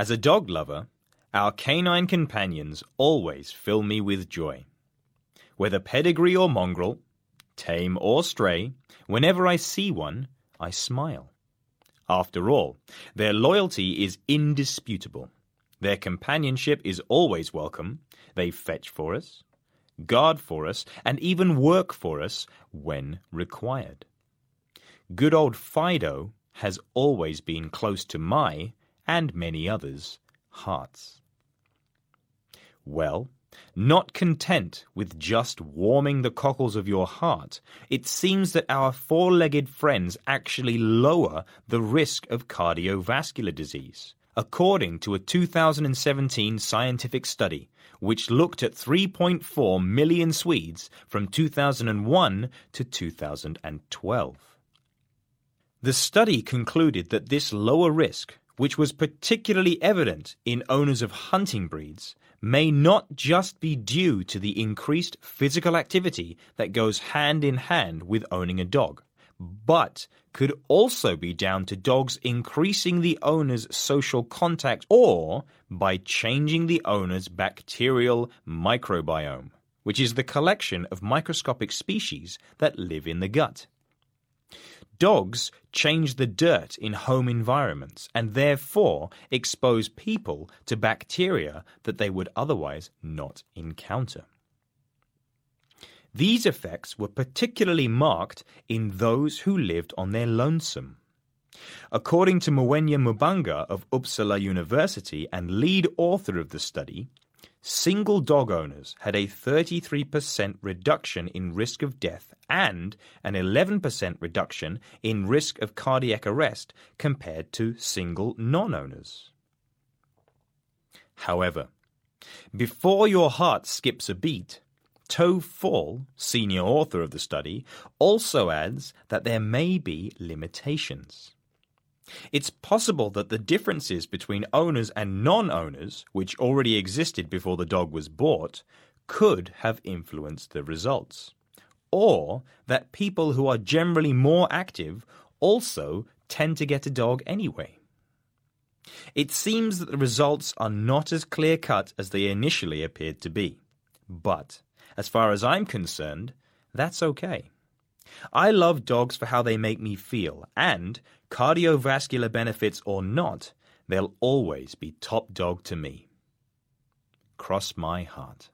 As a dog lover, our canine companions always fill me with joy. Whether pedigree or mongrel, tame or stray, whenever I see one, I smile. After all, their loyalty is indisputable. Their companionship is always welcome. They fetch for us, guard for us, and even work for us when required. Good old Fido has always been close to my, and many others, hearts. Well, not content with just warming the cockles of your heart, it seems that our four legged friends actually lower the risk of cardiovascular disease, according to a 2017 scientific study which looked at 3.4 million Swedes from 2001 to 2012. The study concluded that this lower risk, which was particularly evident in owners of hunting breeds, may not just be due to the increased physical activity that goes hand in hand with owning a dog, but could also be down to dogs increasing the owner's social contact or by changing the owner's bacterial microbiome, which is the collection of microscopic species that live in the gut. Dogs change the dirt in home environments and therefore expose people to bacteria that they would otherwise not encounter. These effects were particularly marked in those who lived on their lonesome. According to Mwenya Mubanga of Uppsala University and lead author of the study, single dog owners had a 33% reduction in risk of death and an 11% reduction in risk of cardiac arrest compared to single non owners. However, before your heart skips a beat, Tove Fall, senior author of the study, also adds that there may be limitations. It's possible that the differences between owners and non owners, which already existed before the dog was bought, could have influenced the results. Or that people who are generally more active also tend to get a dog anyway. It seems that the results are not as clear cut as they initially appeared to be. But, as far as I'm concerned, that's okay. I love dogs for how they make me feel, and cardiovascular benefits or not, they'll always be top dog to me. Cross my heart.